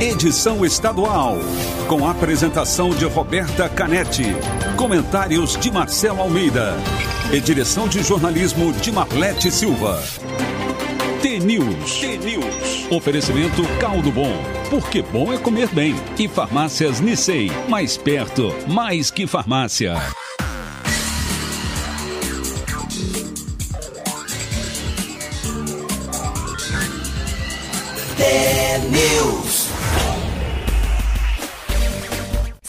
edição estadual, com apresentação de Roberta Canetti, comentários de Marcelo Almeida e direção de jornalismo de Marlete Silva. T-News. T-News. Oferecimento Caldo Bom. Porque bom é comer bem. E farmácias Nissei. Mais perto, mais que farmácia. T-News.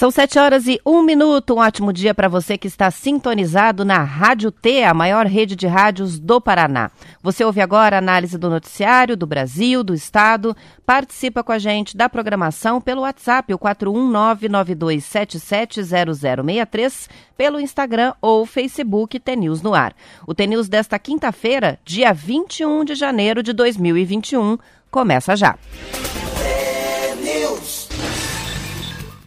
São sete horas e um minuto. Um ótimo dia para você que está sintonizado na Rádio T, a maior rede de rádios do Paraná. Você ouve agora a análise do noticiário do Brasil, do Estado. Participa com a gente da programação pelo WhatsApp, o 41992770063, pelo Instagram ou Facebook T-News no ar. O T-News desta quinta-feira, dia 21 de janeiro de 2021 começa já.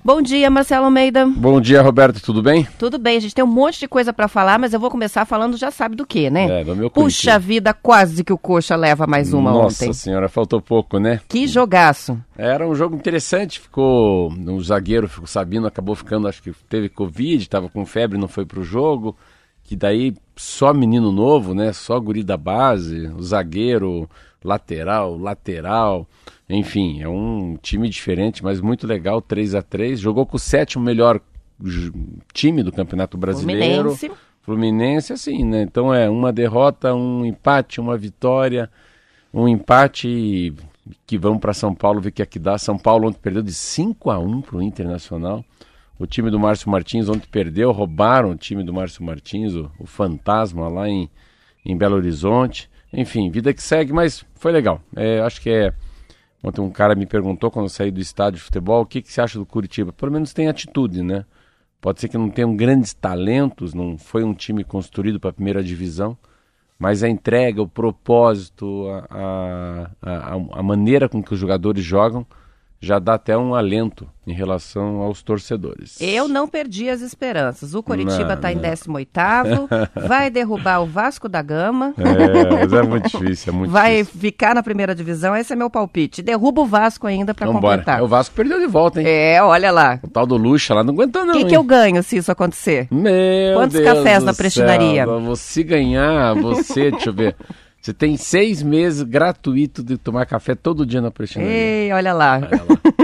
Bom dia, Marcelo Almeida. Bom dia, Roberto, tudo bem? Tudo bem, a gente tem um monte de coisa para falar, mas eu vou começar falando já sabe do que, né? É, do meu Puxa vida, quase que o Coxa leva mais uma Nossa ontem. senhora, faltou pouco, né? Que jogaço. Era um jogo interessante, ficou. O zagueiro, o Sabino, acabou ficando, acho que teve Covid, estava com febre, não foi pro jogo. Que daí só menino novo, né? Só guri da base, o zagueiro, lateral, lateral. Enfim, é um time diferente, mas muito legal, 3 a 3 Jogou com o sétimo melhor time do Campeonato Brasileiro. Fluminense. Fluminense, assim, né? Então é uma derrota, um empate, uma vitória, um empate que vamos para São Paulo ver o que é que dá. São Paulo ontem perdeu de 5 a 1 para o Internacional. O time do Márcio Martins ontem perdeu, roubaram o time do Márcio Martins, o, o fantasma lá em, em Belo Horizonte. Enfim, vida que segue, mas foi legal. É, acho que é. Ontem um cara me perguntou quando eu saí do estádio de futebol o que, que você acha do Curitiba. Pelo menos tem atitude, né? Pode ser que não tenham grandes talentos, não foi um time construído para a primeira divisão, mas a entrega, o propósito, a, a, a, a maneira com que os jogadores jogam já dá até um alento em relação aos torcedores. Eu não perdi as esperanças. O Coritiba está em não. 18º, vai derrubar o Vasco da Gama. É, mas é muito difícil, é muito Vai difícil. ficar na primeira divisão, esse é meu palpite. Derruba o Vasco ainda para completar. É, O Vasco perdeu de volta, hein? É, olha lá. O tal do Lucha lá não aguentou não, O que, que eu ganho se isso acontecer? Meu Quantos Deus cafés na prestinaria? Você ganhar, você, deixa eu ver. Você tem seis meses gratuito de tomar café todo dia na prestinaria. Ei, olha lá.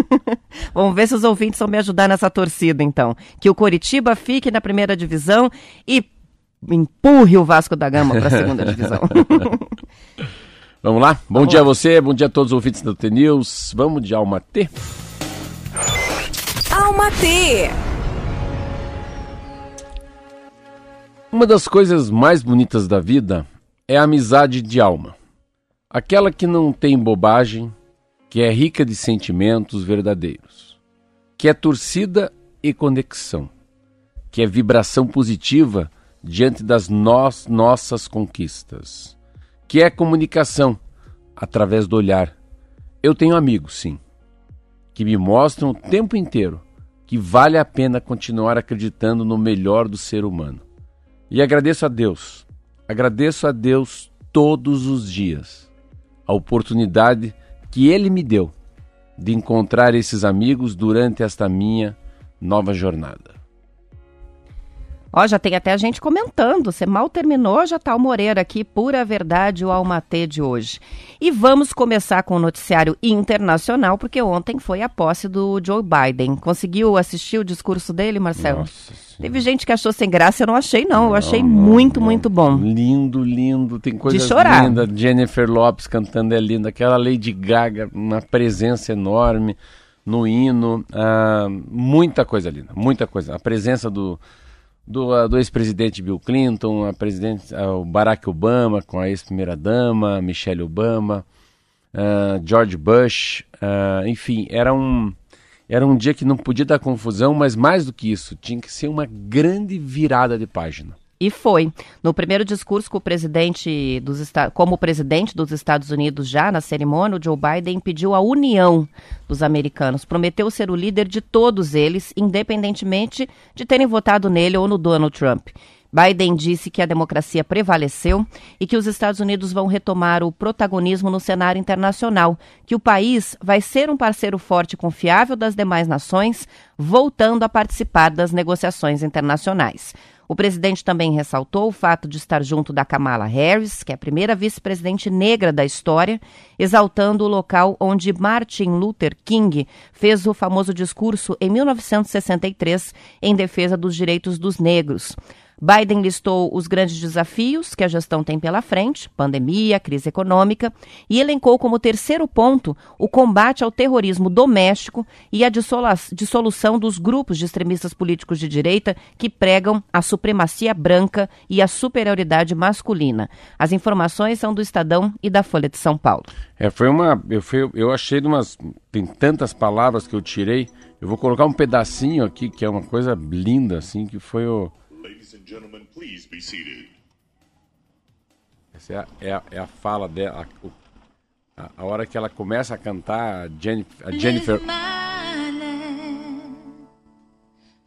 Vamos ver se os ouvintes vão me ajudar nessa torcida, então. Que o Coritiba fique na primeira divisão e empurre o Vasco da Gama para a segunda divisão. Vamos lá? Bom dia a você, bom dia a todos os ouvintes do T-News. Vamos de Alma T. Alma T. Uma das coisas mais bonitas da vida é a amizade de alma. Aquela que não tem bobagem, que é rica de sentimentos verdadeiros, que é torcida e conexão, que é vibração positiva diante das nós, nossas conquistas, que é comunicação através do olhar. Eu tenho amigos, sim, que me mostram o tempo inteiro que vale a pena continuar acreditando no melhor do ser humano. E agradeço a Deus, agradeço a Deus todos os dias a oportunidade que Ele me deu de encontrar esses amigos durante esta minha nova jornada. Ó, já tem até a gente comentando. Você mal terminou, já tá o Moreira aqui, pura verdade, o Almatê de hoje. E vamos começar com o noticiário internacional, porque ontem foi a posse do Joe Biden. Conseguiu assistir o discurso dele, Marcelo? Nossa Senhora. Teve gente que achou sem graça, eu não achei, não. Eu achei Não, muito, não. muito bom. Lindo, lindo. Tem coisas chorar. lindas. Jennifer Lopes cantando é linda. Aquela Lady Gaga, uma presença enorme no hino. ah, muita coisa linda, muita coisa. A presença do, do, ah, do ex-presidente Bill Clinton, a presidente, ah, o Barack Obama com a ex-primeira-dama, Michelle Obama, ah, George Bush. ah, enfim, era um... Era um dia que não podia dar confusão, mas mais do que isso, tinha que ser uma grande virada de página. E foi. No primeiro discurso com o presidente dos como presidente dos Estados Unidos já na cerimônia, o Joe Biden pediu a união dos americanos. Prometeu ser o líder de todos eles, independentemente de terem votado nele ou no Donald Trump. Biden disse que a democracia prevaleceu e que os Estados Unidos vão retomar o protagonismo no cenário internacional, que o país vai ser um parceiro forte e confiável das demais nações, voltando a participar das negociações internacionais. O presidente também ressaltou o fato de estar junto da Kamala Harris, que é a primeira vice-presidente negra da história, exaltando o local onde Martin Luther King fez o famoso discurso em 1963 em defesa dos direitos dos negros. Biden listou os grandes desafios que a gestão tem pela frente, pandemia, crise econômica, e elencou como terceiro ponto o combate ao terrorismo doméstico e a dissolução dos grupos de extremistas políticos de direita que pregam a supremacia branca e a superioridade masculina. As informações são do Estadão e da Folha de São Paulo. É, foi uma. Eu, fui, eu achei de umas. Tem tantas palavras que eu tirei. Eu vou colocar um pedacinho aqui, que é uma coisa linda, assim, que foi o gentlemen, please be seated. Essa é a, é a, é a fala dela, a, a, hora que ela começa a cantar a Jennifer. A Jennifer...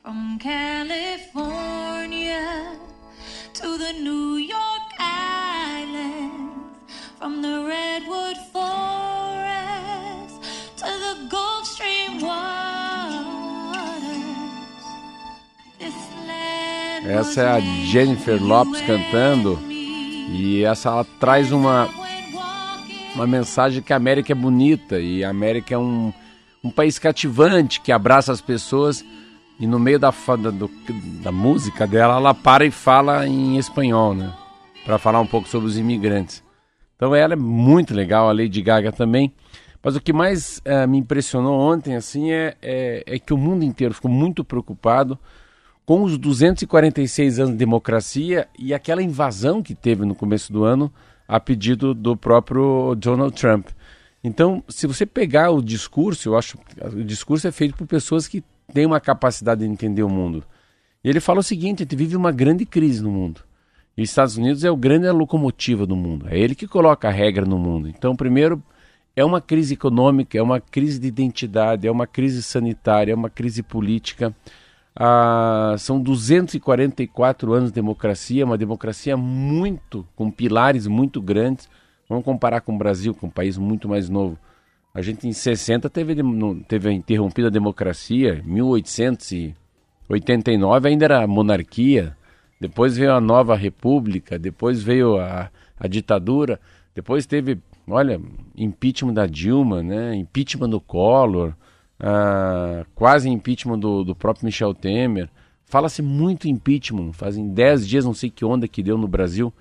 From California to the New York Islands, from the Redwood Essa é a Jennifer Lopes cantando e essa ela traz uma uma mensagem que a América é bonita e a América é um, um país cativante que abraça as pessoas e no meio da, da, do, da música dela ela para e fala em espanhol, né? Para falar um pouco sobre os imigrantes. Então ela é muito legal, a Lady Gaga também. Mas o que mais uh, me impressionou ontem assim é, é, é que o mundo inteiro ficou muito preocupado com os 246 anos de democracia e aquela invasão que teve no começo do ano a pedido do próprio Donald Trump. Então, se você pegar o discurso, eu acho o discurso é feito por pessoas que têm uma capacidade de entender o mundo. E ele fala o seguinte: a gente vive uma grande crise no mundo. E os Estados Unidos é o grande locomotiva do mundo. É ele que coloca a regra no mundo. Então, primeiro, é uma crise econômica, é uma crise de identidade, é uma crise sanitária, é uma crise política. Ah, são 244 anos de democracia, uma democracia muito, com pilares muito grandes. Vamos comparar com o Brasil, com um país muito mais novo. A gente em 60 teve, teve interrompida a democracia, 1889 ainda era monarquia, depois veio a nova república, depois veio a, a ditadura, depois teve, olha, impeachment da Dilma, né? impeachment do Collor, ah, quase impeachment do, do próprio Michel Temer. Fala-se muito impeachment, fazem 10 dias, não sei que onda que deu no Brasil,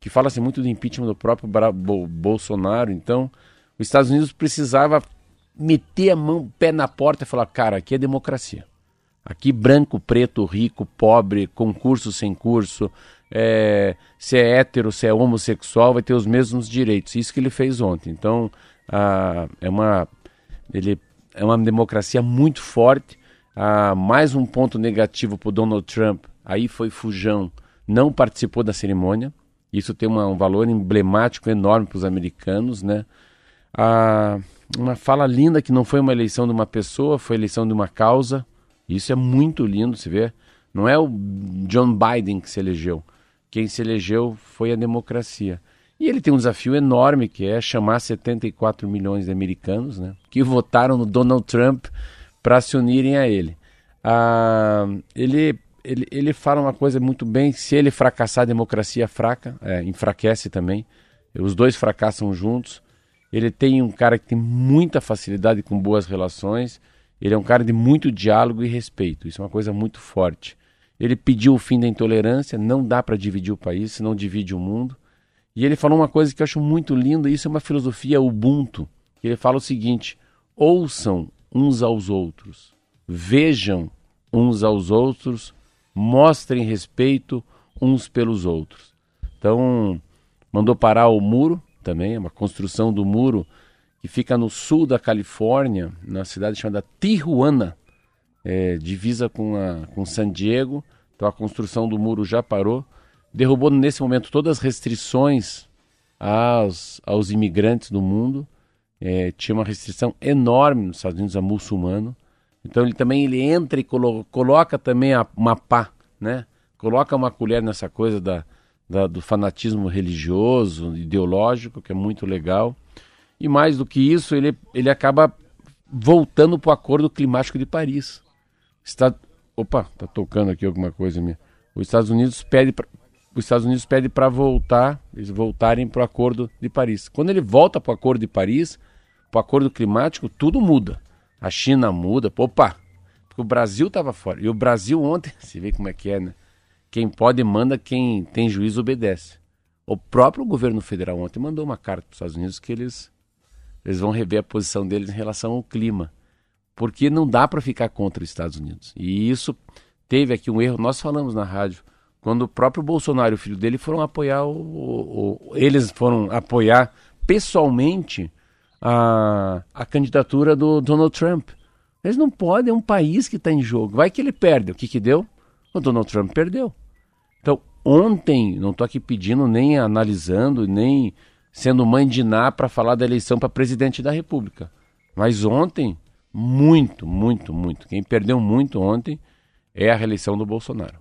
que fala-se muito do impeachment do próprio Bo Bolsonaro. Então, os Estados Unidos precisava meter a mão, pé na porta e falar: cara, aqui é democracia. Aqui, branco, preto, rico, pobre, concurso sem curso, é, se é hétero, se é homossexual, vai ter os mesmos direitos. Isso que ele fez ontem. Então, ah, é uma. Ele é uma democracia muito forte. Ah, mais um ponto negativo para Donald Trump, aí foi Fujão, não participou da cerimônia. Isso tem uma, um valor emblemático enorme para os americanos, né? Ah, uma fala linda que não foi uma eleição de uma pessoa, foi eleição de uma causa. Isso é muito lindo, se vê. Não é o John Biden que se elegeu. Quem se elegeu foi a democracia. E ele tem um desafio enorme que é chamar 74 milhões de americanos né, que votaram no Donald Trump para se unirem a ele. Ah, ele, ele, ele fala uma coisa muito bem: se ele fracassar, a democracia fraca, é, enfraquece também. Os dois fracassam juntos. Ele tem um cara que tem muita facilidade com boas relações. Ele é um cara de muito diálogo e respeito. Isso é uma coisa muito forte. Ele pediu o fim da intolerância. Não dá para dividir o país, senão divide o mundo. E ele falou uma coisa que eu acho muito linda, isso é uma filosofia Ubuntu. Ele fala o seguinte: ouçam uns aos outros, vejam uns aos outros, mostrem respeito uns pelos outros. Então, mandou parar o muro também, é uma construção do muro que fica no sul da Califórnia, na cidade chamada Tijuana, é, divisa com, a, com San Diego. Então a construção do muro já parou derrubou nesse momento todas as restrições aos, aos imigrantes do mundo. É, tinha uma restrição enorme nos Estados Unidos a muçulmano. Então ele também ele entra e colo coloca também a, uma pá, né? coloca uma colher nessa coisa da, da, do fanatismo religioso, ideológico, que é muito legal. E mais do que isso, ele, ele acaba voltando para o Acordo Climático de Paris. Está... Opa, tá tocando aqui alguma coisa minha. Os Estados Unidos pede. Os Estados Unidos pede para voltar, eles voltarem para o Acordo de Paris. Quando ele volta para o Acordo de Paris, para o Acordo Climático, tudo muda. A China muda. Opa, porque o Brasil estava fora. E o Brasil ontem, você vê como é que é, né? Quem pode manda, quem tem juízo obedece. O próprio governo federal ontem mandou uma carta para os Estados Unidos que eles, eles vão rever a posição deles em relação ao clima. Porque não dá para ficar contra os Estados Unidos. E isso teve aqui um erro, nós falamos na rádio, quando o próprio Bolsonaro e o filho dele foram apoiar o, o, o eles foram apoiar pessoalmente a, a candidatura do Donald Trump. Eles não podem, é um país que está em jogo. Vai que ele perde. O que, que deu? O Donald Trump perdeu. Então, ontem, não estou aqui pedindo, nem analisando, nem sendo mãe de Ná para falar da eleição para presidente da República. Mas ontem, muito, muito, muito. Quem perdeu muito ontem é a reeleição do Bolsonaro.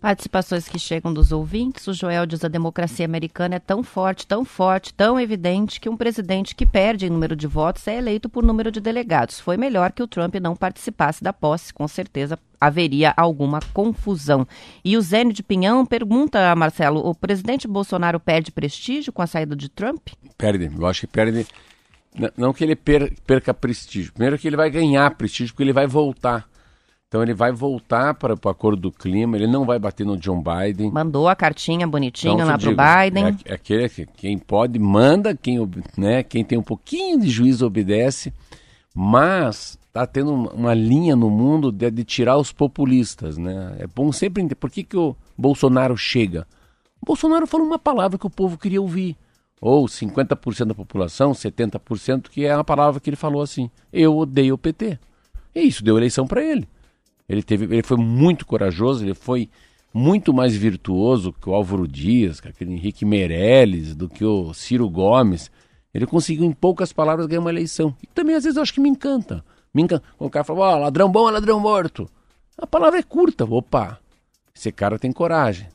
Participações que chegam dos ouvintes. O Joel diz a democracia americana é tão forte, tão forte, tão evidente que um presidente que perde em número de votos é eleito por número de delegados. Foi melhor que o Trump não participasse da posse, com certeza haveria alguma confusão. E o Zênio de Pinhão pergunta Marcelo: o presidente Bolsonaro perde prestígio com a saída de Trump? Perde, eu acho que perde. Não que ele perca prestígio. Primeiro que ele vai ganhar prestígio, porque ele vai voltar. Então ele vai voltar para o acordo do clima, ele não vai bater no John Biden. Mandou a cartinha bonitinha então, lá para o Biden. É, é aquele que quem pode manda, quem, né, quem tem um pouquinho de juízo obedece, mas está tendo uma linha no mundo de, de, tirar os populistas. Né? É bom sempre entender por que, que o Bolsonaro chega. O Bolsonaro falou uma palavra que o povo queria ouvir. Ou 50% da população, 70%, que é a palavra que ele falou assim: eu odeio o PT. E isso deu eleição para ele. Ele, teve, ele foi muito corajoso, ele foi muito mais virtuoso que o Álvaro Dias, que aquele Henrique Meirelles, do que o Ciro Gomes. Ele conseguiu, em poucas palavras, ganhar uma eleição. E também, às vezes, eu acho que me encanta. Me encanta. O cara fala, oh, ladrão bom é ladrão morto. A palavra é curta. Opa, esse cara tem coragem.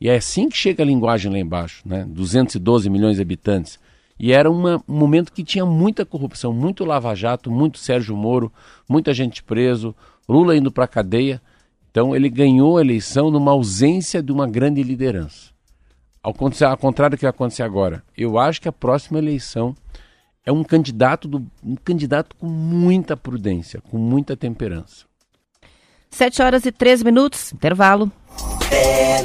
E é assim que chega a linguagem lá embaixo, né? 212 milhões de habitantes. E era uma, um momento que tinha muita corrupção, muito lava-jato, muito Sérgio Moro, muita gente preso, Lula indo para a cadeia. Então ele ganhou a eleição numa ausência de uma grande liderança. Ao, ao contrário do que vai acontecer agora, eu acho que a próxima eleição é um candidato, do, um candidato com muita prudência, com muita temperança. 7 horas e 3 minutos, intervalo. É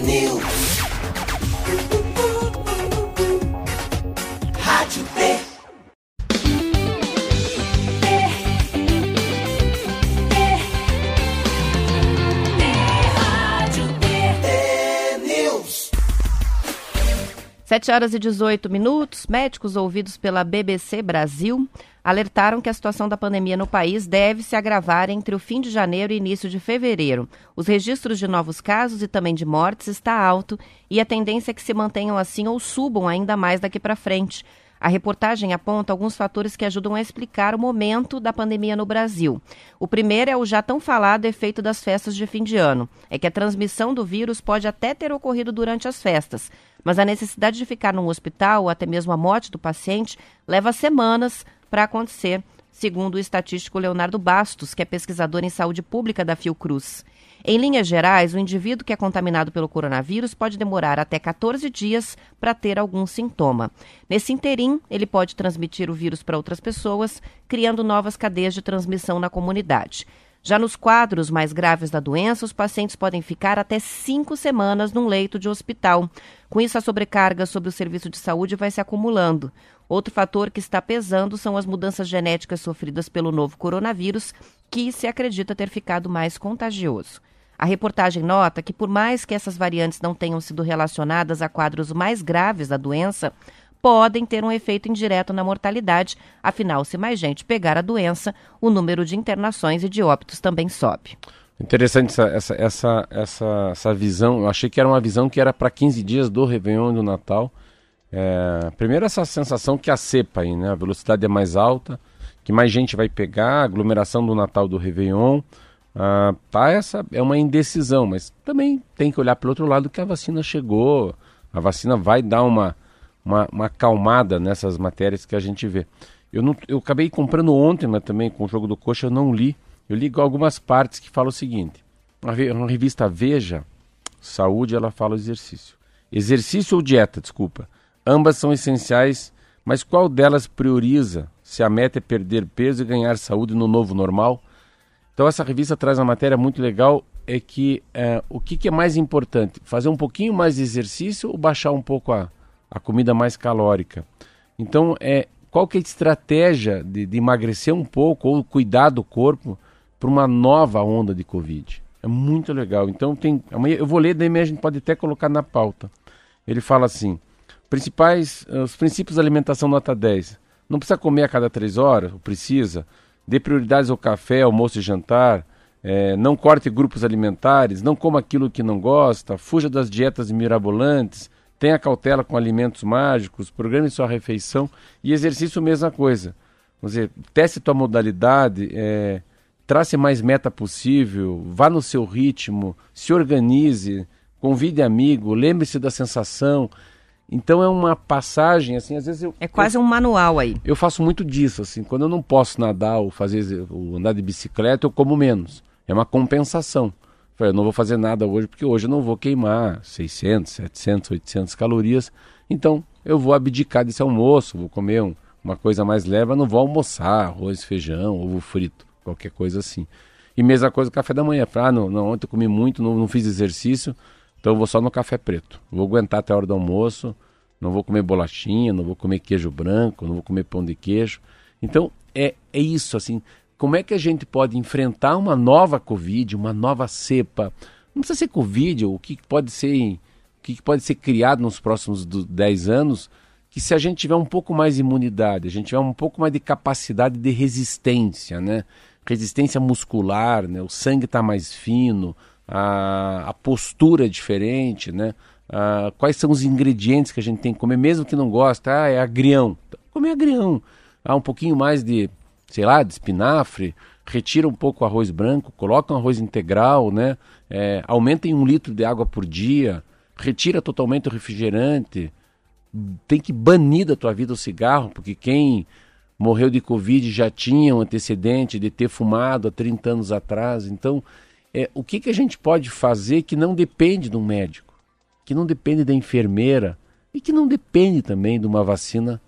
Sete horas e 18 minutos, médicos ouvidos pela BBC Brasil alertaram que a situação da pandemia no país deve se agravar entre o fim de janeiro e início de fevereiro. Os registros de novos casos e também de mortes está alto e a tendência é que se mantenham assim ou subam ainda mais daqui para frente. A reportagem aponta alguns fatores que ajudam a explicar o momento da pandemia no Brasil. O primeiro é o já tão falado efeito das festas de fim de ano. É que a transmissão do vírus pode até ter ocorrido durante as festas, mas a necessidade de ficar num hospital ou até mesmo a morte do paciente leva semanas para acontecer, segundo o estatístico Leonardo Bastos, que é pesquisador em saúde pública da Fiocruz. Em linhas gerais, o indivíduo que é contaminado pelo coronavírus pode demorar até 14 dias para ter algum sintoma. Nesse interim, ele pode transmitir o vírus para outras pessoas, criando novas cadeias de transmissão na comunidade. Já nos quadros mais graves da doença, os pacientes podem ficar até cinco semanas num leito de hospital. Com isso, a sobrecarga sobre o serviço de saúde vai se acumulando. Outro fator que está pesando são as mudanças genéticas sofridas pelo novo coronavírus, que se acredita ter ficado mais contagioso. A reportagem nota que, por mais que essas variantes não tenham sido relacionadas a quadros mais graves da doença, podem ter um efeito indireto na mortalidade. Afinal, se mais gente pegar a doença, o número de internações e de óbitos também sobe. Interessante essa, essa, essa, essa, essa visão. Eu achei que era uma visão que era para 15 dias do Réveillon e do Natal. É, primeiro, essa sensação que a cepa aí, né? A velocidade é mais alta, que mais gente vai pegar, aglomeração do Natal do Réveillon Ah, tá essa é uma indecisão, mas também tem que olhar pelo outro lado que a vacina chegou, a vacina vai dar uma, uma, uma acalmada nessas matérias que a gente vê. Eu, não, eu acabei comprando ontem, mas também com o jogo do coxa eu não li. Eu li algumas partes que falam o seguinte: uma revista Veja, Saúde, ela fala exercício. Exercício ou dieta, desculpa. Ambas são essenciais, mas qual delas prioriza se a meta é perder peso e ganhar saúde no novo normal? Então essa revista traz uma matéria muito legal, é que é, o que, que, é mais importante? Fazer um pouquinho mais de exercício ou baixar um pouco a, a comida mais calórica? Então, é, qual que é a estratégia de, de emagrecer um pouco ou cuidar do corpo para uma nova onda de Covid? É muito legal. Então tem. Amanhã eu vou ler, daí a gente pode até colocar na pauta. Ele fala assim: principais, os princípios da alimentação nota 10. Não precisa comer a cada três horas, precisa. Dê prioridades ao café, almoço e jantar. É, não corte grupos alimentares, não coma aquilo que não gosta, fuja das dietas mirabolantes, tenha cautela com alimentos mágicos, programe sua refeição e exercício mesma coisa. Vamos dizer, teste tua modalidade, é, trace mais meta possível, vá no seu ritmo, se organize, convide amigo, lembre-se da sensação. Então é uma passagem, assim, às vezes eu. É quase eu, um manual aí. Eu faço muito disso, assim, quando eu não posso nadar ou fazer ou andar de bicicleta, eu como menos. É uma compensação. Eu não vou fazer nada hoje porque hoje eu não vou queimar 600, 700, 800 calorias. Então eu vou abdicar desse almoço, vou comer um, uma coisa mais leve, não vou almoçar arroz, feijão, ovo frito qualquer coisa assim. E mesma coisa café da manhã. Ah, não, não, ontem eu comi muito, não, não fiz exercício, então eu vou só no café preto. Vou aguentar até a hora do almoço, não vou comer bolachinha, não vou comer queijo branco, não vou comer pão de queijo. Então é, é isso, assim. Como é que a gente pode enfrentar uma nova Covid, uma nova cepa? Não precisa ser Covid, o que pode ser, o que pode ser criado nos próximos 10 anos, que se a gente tiver um pouco mais de imunidade, a gente tiver um pouco mais de capacidade de resistência, né? resistência muscular, né? o sangue está mais fino, a, a, postura é diferente, né? A, quais são os ingredientes que a gente tem que comer, mesmo que não goste, ah, é agrião, comer agrião, ah, um pouquinho mais de, sei lá, de espinafre, retira um pouco o arroz branco, coloca um arroz integral, né? É, aumenta em um litro de água por dia, retira totalmente o refrigerante, tem que banir da tua vida o cigarro, porque quem morreu de Covid já tinha um antecedente de ter fumado há 30 anos atrás. Então, é, o que, que a gente pode fazer que não depende de um médico, que não depende da enfermeira e que não depende também de uma vacina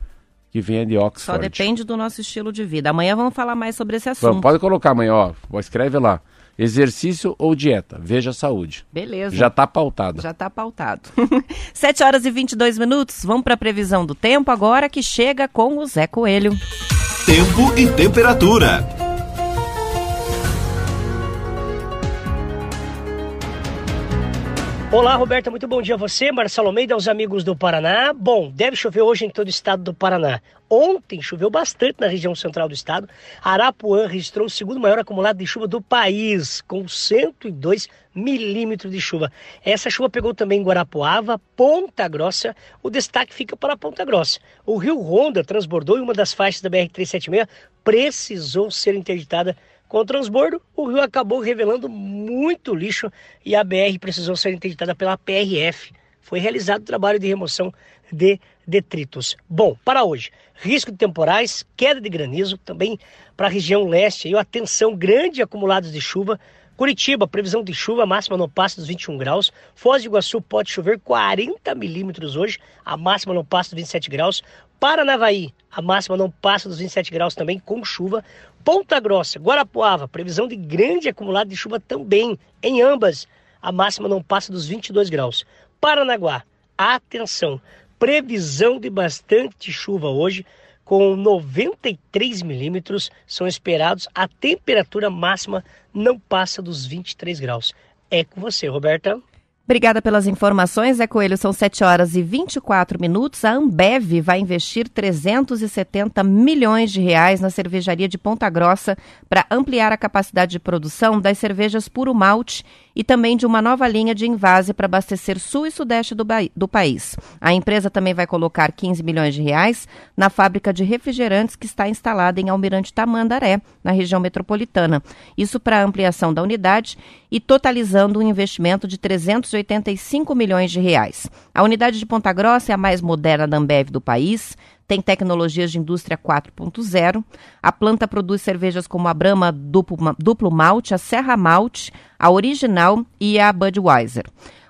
que venha de Oxford? Só depende do nosso estilo de vida. Amanhã vamos falar mais sobre esse assunto. Vamos, pode colocar amanhã, ó, escreve lá. Exercício ou dieta? Veja a saúde. Beleza. Já está pautado. Já está pautado. 7 horas e 22 minutos. Vamos para a previsão do tempo agora que chega com o Zé Coelho. Tempo e temperatura. Olá, Roberta, muito bom dia a você, Marcelo Almeida, aos amigos do Paraná. Bom, deve chover hoje em todo o estado do Paraná. Ontem choveu bastante na região central do estado. Arapuã registrou o segundo maior acumulado de chuva do país, com 102 milímetros de chuva. Essa chuva pegou também Guarapuava, Ponta Grossa. O destaque fica para Ponta Grossa. O rio Ronda transbordou e uma das faixas da BR-376 precisou ser interditada com o transbordo, o rio acabou revelando muito lixo e a BR precisou ser interditada pela PRF. Foi realizado o trabalho de remoção de detritos. Bom, para hoje, risco de temporais, queda de granizo, também para a região leste, e atenção, grande acumulados de chuva. Curitiba, previsão de chuva, máxima não passa dos 21 graus. Foz do Iguaçu pode chover 40 milímetros hoje, a máxima não passa dos 27 graus. Paranavaí, a máxima não passa dos 27 graus também, com chuva. Ponta Grossa, Guarapuava, previsão de grande acumulado de chuva também. Em ambas, a máxima não passa dos 22 graus. Paranaguá, atenção, previsão de bastante chuva hoje, com 93 milímetros são esperados. A temperatura máxima não passa dos 23 graus. É com você, Roberta. Obrigada pelas informações, Zé Coelho. São 7 horas e 24 minutos. A Ambev vai investir 370 milhões de reais na cervejaria de Ponta Grossa para ampliar a capacidade de produção das cervejas puro malte e também de uma nova linha de invase para abastecer sul e sudeste do, do, país. A empresa também vai colocar 15 milhões de reais na fábrica de refrigerantes que está instalada em Almirante Tamandaré, na região metropolitana. Isso para ampliação da unidade e totalizando um investimento de 385 milhões de reais. A unidade de Ponta Grossa é a mais moderna da Ambev do país, tem tecnologias de indústria 4.0. A planta produz cervejas como a Brahma duplo, duplo malte, a Serra Malte, a Original e a Budweiser.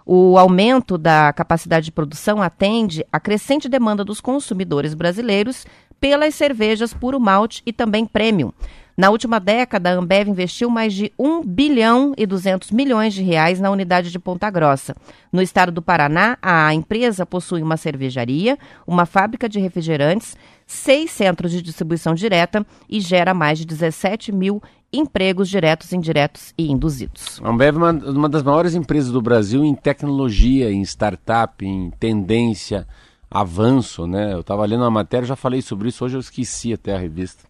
O aumento da capacidade de produção atende à crescente demanda dos consumidores brasileiros pelas cervejas puro malte e também premium. Na última década, a Ambev investiu mais de 1 bilhão e 200 milhões de reais na unidade de Ponta Grossa. No estado do Paraná, a empresa possui uma cervejaria, uma fábrica de refrigerantes, seis centros de distribuição direta e gera mais de 17 mil empregos diretos, indiretos e induzidos. A Ambev é uma, uma das maiores empresas do Brasil em tecnologia, em startup, em tendência, avanço, né? Eu estava lendo uma matéria, já falei sobre isso, hoje eu esqueci até a revista.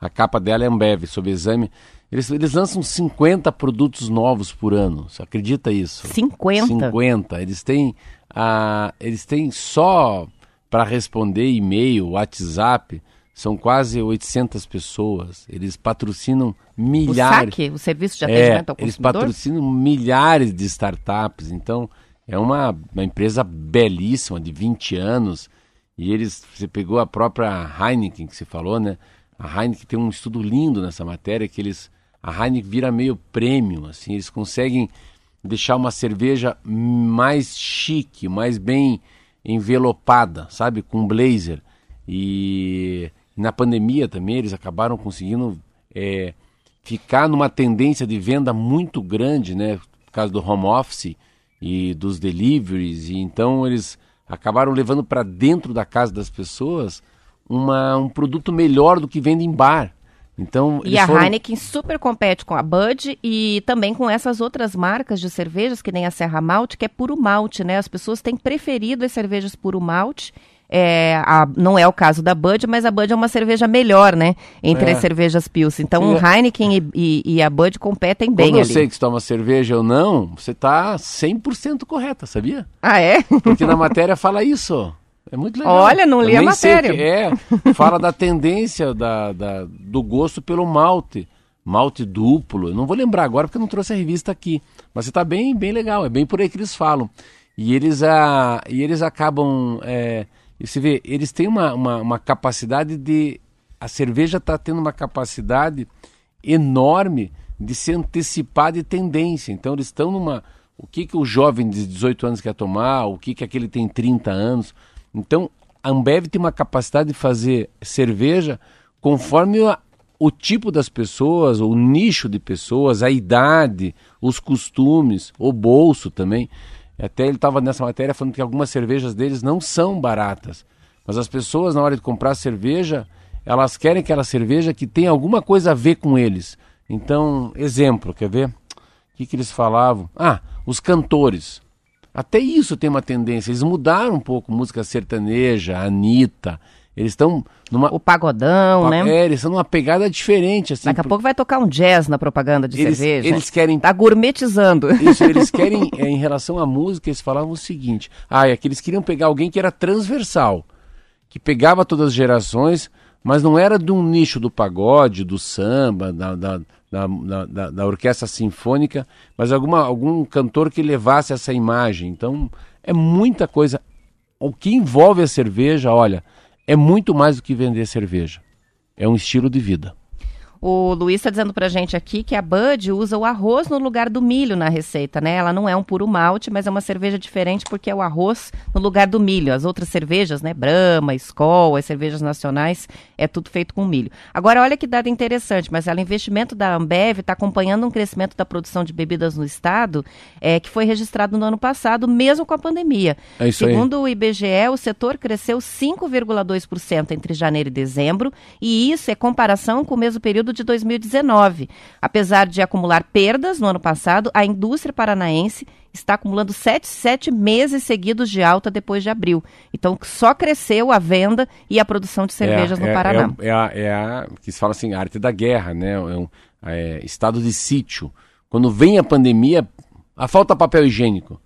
A capa dela é Ambev, sob exame. Eles, eles lançam 50 produtos novos por ano. Você acredita isso? 50? 50. Eles têm, ah, eles têm só para responder e-mail, WhatsApp, são quase 800 pessoas. Eles patrocinam milhares. O SAC, o Serviço de Atendimento é, ao Consumidor? Eles patrocinam milhares de startups. Então, é uma, uma empresa belíssima, de 20 anos. E eles, você pegou a própria Heineken, que você falou, né? A Heineken tem um estudo lindo nessa matéria que eles a Heineken vira meio premium, assim, eles conseguem deixar uma cerveja mais chique, mais bem envelopada, sabe, com blazer. E na pandemia também eles acabaram conseguindo é, ficar numa tendência de venda muito grande, né, por causa do home office e dos deliveries. E então eles acabaram levando para dentro da casa das pessoas uma, um produto melhor do que vende em bar. Então, e a foram... Heineken super compete com a Bud e também com essas outras marcas de cervejas, que nem a Serra Malte, que é puro malte, né? As pessoas têm preferido as cervejas puro malte. É, a, não é o caso da Bud, mas a Bud é uma cerveja melhor, né? Entre é. as cervejas Pils. Então, o Heineken e, e, e, a Bud competem bem Quando eu ali. sei que você toma cerveja ou não, você está 100% correta, sabia? Ah, é? Porque na matéria fala isso. É muito legal. Olha, não li Eu a matéria. é, fala da tendência da, da, do gosto pelo malte. Malte duplo. Eu não vou lembrar agora porque eu não trouxe a revista aqui. Mas está bem, bem legal. É bem por aí que eles falam. E eles, a, e eles acabam. É, você vê, eles têm uma, uma, uma capacidade de. A cerveja está tendo uma capacidade enorme de se antecipar de tendência. Então eles estão numa. O que, que o jovem de 18 anos quer tomar, o que, que aquele tem 30 anos. Então, a Ambev tem uma capacidade de fazer cerveja conforme a, o tipo das pessoas, o nicho de pessoas, a idade, os costumes, o bolso também. Até ele estava nessa matéria falando que algumas cervejas deles não são baratas. Mas as pessoas, na hora de comprar cerveja, elas querem aquela cerveja que tem alguma coisa a ver com eles. Então, exemplo, quer ver? O que, que eles falavam? Ah, os cantores. Até isso tem uma tendência. Eles mudaram um pouco música sertaneja, Anitta. Eles estão numa. O pagodão, né? É, eles estão numa pegada diferente. Assim, Daqui a pouco vai tocar um jazz na propaganda de eles, cerveja. Eles querem. Tá gourmetizando. Isso, eles querem, é, em relação à música, eles falavam o seguinte: ah, é que eles queriam pegar alguém que era transversal, que pegava todas as gerações, mas não era de um nicho do pagode, do samba, da, da da, da, orquestra sinfônica, mas alguma, algum cantor que levasse essa imagem. Então, é muita coisa. O que envolve a cerveja, olha, é muito mais do que vender cerveja. É um estilo de vida. O Luiz está dizendo para a gente aqui que a Bud usa o arroz no lugar do milho na receita, né? Ela não é um puro malte, mas é uma cerveja diferente porque é o arroz no lugar do milho. As outras cervejas, né? Brahma, Skol, as cervejas nacionais, é tudo feito com milho. Agora, olha que dado interessante, mas o investimento da Ambev está acompanhando um crescimento da produção de bebidas no estado é, que foi registrado no ano passado, mesmo com a pandemia. É isso Segundo aí. o IBGE, o setor cresceu 5,2% entre janeiro e dezembro, e isso é comparação com o mesmo período período de 2019. Apesar de acumular perdas no ano passado, a indústria paranaense está acumulando sete, sete meses seguidos de alta depois de abril. Então, só cresceu a venda e a produção de cervejas é, no é, Paraná. É, é, a, é a que se fala assim, a arte da guerra, né? É um é, estado de sítio. Quando vem a pandemia, Ah, falta papel higiênico.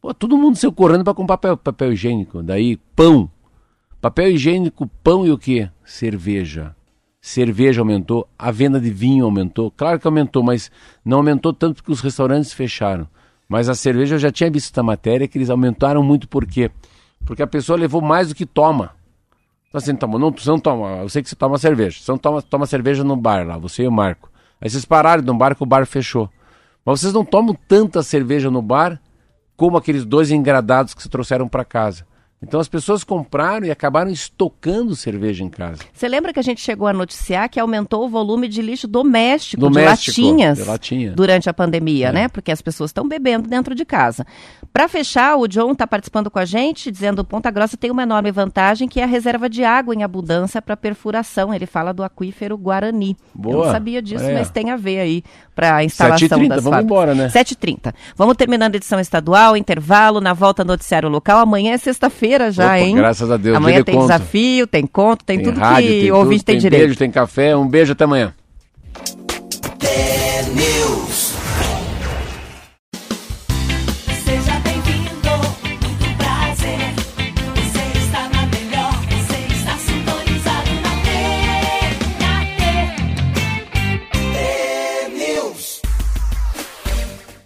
Pô, todo mundo saiu correndo para comprar papel, papel higiênico. Daí, pão. Papel higiênico, pão e o quê? Cerveja. Cerveja aumentou, a venda de vinho aumentou. Claro que aumentou, mas não aumentou tanto porque os restaurantes fecharam. Mas a cerveja eu já tinha visto essa matéria que eles aumentaram muito por quê? Porque a pessoa levou mais do que toma. Então assim, não, você não toma, eu sei que você toma cerveja. Você não toma, toma cerveja no bar lá, você e o Marco. Aí vocês pararam no bar que o bar fechou. Mas vocês não tomam tanta cerveja no bar como aqueles dois engradados que se trouxeram para casa. Então as pessoas compraram e acabaram estocando cerveja em casa. Você lembra que a gente chegou a noticiar que aumentou o volume de lixo doméstico, doméstico de, latinhas de latinha. durante a pandemia, é. né? Porque as pessoas estão bebendo dentro de casa. Para fechar, o John está participando com a gente, dizendo que Ponta Grossa tem uma enorme vantagem, que é a reserva de água em abundância para perfuração. Ele fala do aquífero Guarani. Boa. Eu não sabia disso, mas tem a ver aí para a instalação 7h30, das vamos embora, né? 7h30. Vamos terminando a edição estadual, intervalo, na volta noticiário local. Amanhã é sexta-feira já, Opa, hein? Graças a Deus. Amanhã tem conto. desafio, tem conto, tem, Tem tudo rádio, que tem o ouvinte tudo, tem, tem direito. beijo, tem café. Um beijo até amanhã.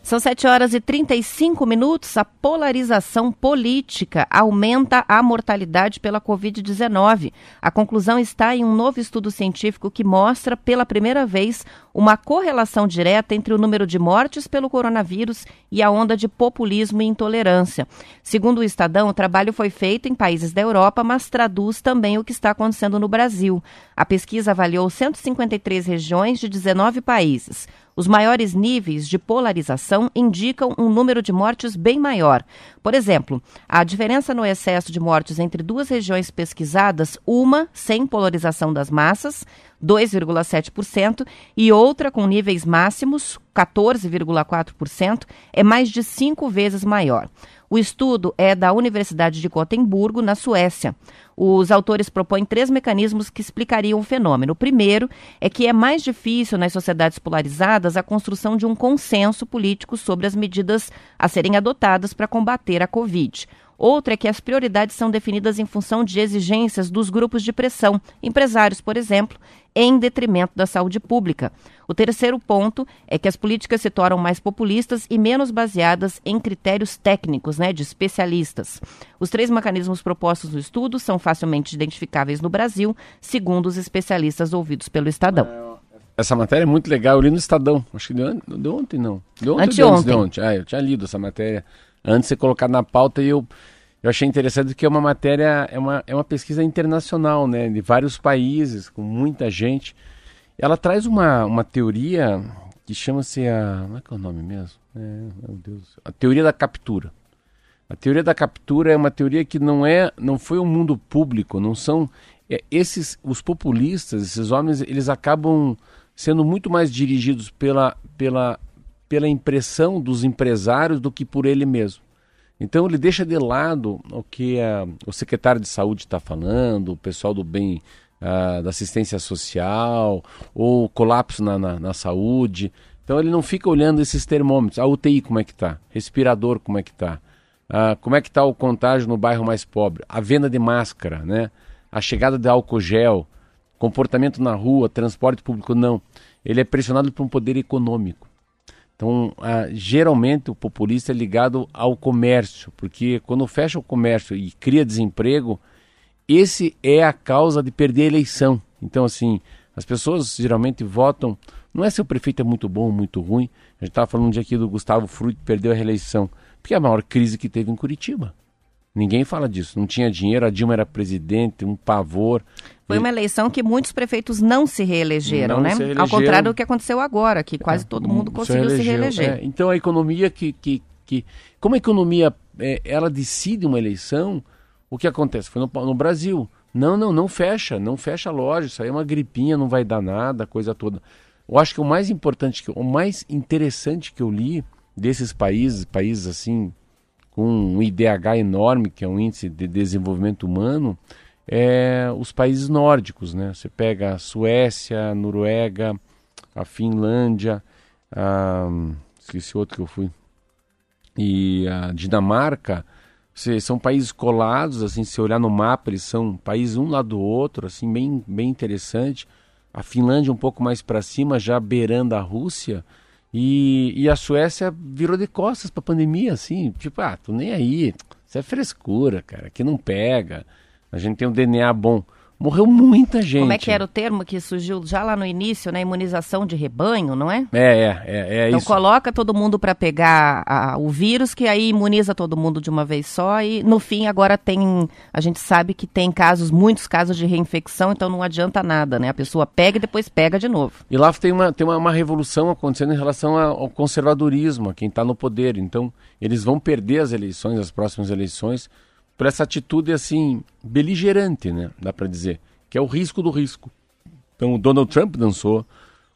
São 7 horas e 35 minutos. A polarização política aumenta a mortalidade pela Covid-19. A conclusão está em um novo estudo científico que mostra, pela primeira vez, uma correlação direta entre o número de mortes pelo coronavírus e a onda de populismo e intolerância. Segundo o Estadão, o trabalho foi feito em países da Europa, mas traduz também o que está acontecendo no Brasil. A pesquisa avaliou 153 regiões de 19 países. Os maiores níveis de polarização indicam um número de mortes bem maior. Por exemplo, a diferença no excesso de mortes entre duas regiões pesquisadas, uma sem polarização das massas, 2,7%, e outra com níveis máximos, 14,4%, é mais de cinco vezes maior. O estudo é da Universidade de Gotemburgo, na Suécia. Os autores propõem três mecanismos que explicariam o fenômeno. O primeiro é que é mais difícil nas sociedades polarizadas a construção de um consenso político sobre as medidas a serem adotadas para combater a Covid. Outra é que as prioridades são definidas em função de exigências dos grupos de pressão, empresários, por exemplo, em detrimento da saúde pública. O terceiro ponto é que as políticas se tornam mais populistas e menos baseadas em critérios técnicos, né, de especialistas. Os três mecanismos propostos no estudo são facilmente identificáveis no Brasil, segundo os especialistas ouvidos pelo Estadão. Essa matéria é muito legal. Eu li no Estadão. Acho que de, on- de ontem, não. De ontem, ou de Anteontem. ontem. Ah, eu tinha lido essa matéria antes de ser colocada na pauta e eu, eu achei interessante que é uma matéria, é uma, é uma pesquisa internacional, né? De vários países, com muita gente. Ela traz uma, uma teoria que chama-se a. Como é que é o nome mesmo? É, meu Deus. A teoria da captura. A teoria da captura é uma teoria que não é, não foi um mundo público, não são é, esses os populistas, esses homens, eles acabam sendo muito mais dirigidos pela pela pela impressão dos empresários do que por ele mesmo. Então ele deixa de lado o que a, o secretário de saúde está falando, o pessoal do bem ah, da assistência social, ou colapso na, na, na saúde. Então ele não fica olhando esses termômetros. A UTI como é que está? Respirador como é que está? Ah, como é que está o contágio no bairro mais pobre? A venda de máscara, né? A chegada de álcool gel, comportamento na rua, transporte público, não. Ele é pressionado por um poder econômico. Então, ah, geralmente o populista é ligado ao comércio, porque quando fecha o comércio e cria desemprego, esse é a causa de perder a eleição. Então, assim, as pessoas geralmente votam, não é se o prefeito é muito bom ou muito ruim. A gente estava falando um dia aqui do Gustavo Fruit, que perdeu a reeleição, porque é a maior crise que teve em Curitiba. Ninguém fala disso. Não tinha dinheiro, a Dilma era presidente, um pavor. Foi uma eleição que muitos prefeitos não se reelegeram, Não né? se Ao contrário do que aconteceu agora, que quase todo mundo conseguiu se reelegeu. reeleger. É, então a economia que, que, que como a economia é, ela decide uma eleição, o que acontece? Foi no, no Brasil. Não, não, não fecha, não fecha a loja. Isso aí é uma gripinha, não vai dar nada, coisa toda. Eu acho que o mais importante, que- o mais interessante que eu li desses países, países assim com um IDH enorme, que é um índice de desenvolvimento humano, é os países nórdicos, né? Você pega a Suécia, a Noruega, a Finlândia, a... esqueci outro que eu fui. e a Dinamarca, são países colados, assim, se olhar no mapa, eles são países um lado do outro, assim, bem, bem interessante. A Finlândia um pouco mais para cima, já beirando a Rússia. E, e a Suécia virou de costas para a pandemia, assim, tipo, ah, tô nem aí, isso é frescura, cara, aqui não pega. A gente tem um DNA bom. Morreu muita gente. Como é que era o termo que surgiu já lá no início, né? Imunização de rebanho, não é? É, é, é, é Então isso. coloca todo mundo para pegar a- o vírus, que aí imuniza todo mundo de uma vez só e no fim agora tem, a gente sabe que tem casos, muitos casos de reinfecção, então não adianta nada, né? A pessoa pega e depois pega de novo. E lá tem uma, tem uma, uma revolução acontecendo em relação ao conservadorismo, a quem está no poder. Então, eles vão perder as eleições, as próximas eleições, por essa atitude, assim, beligerante, né? Dá para dizer. Que é o risco do risco. Então, o Donald Trump dançou,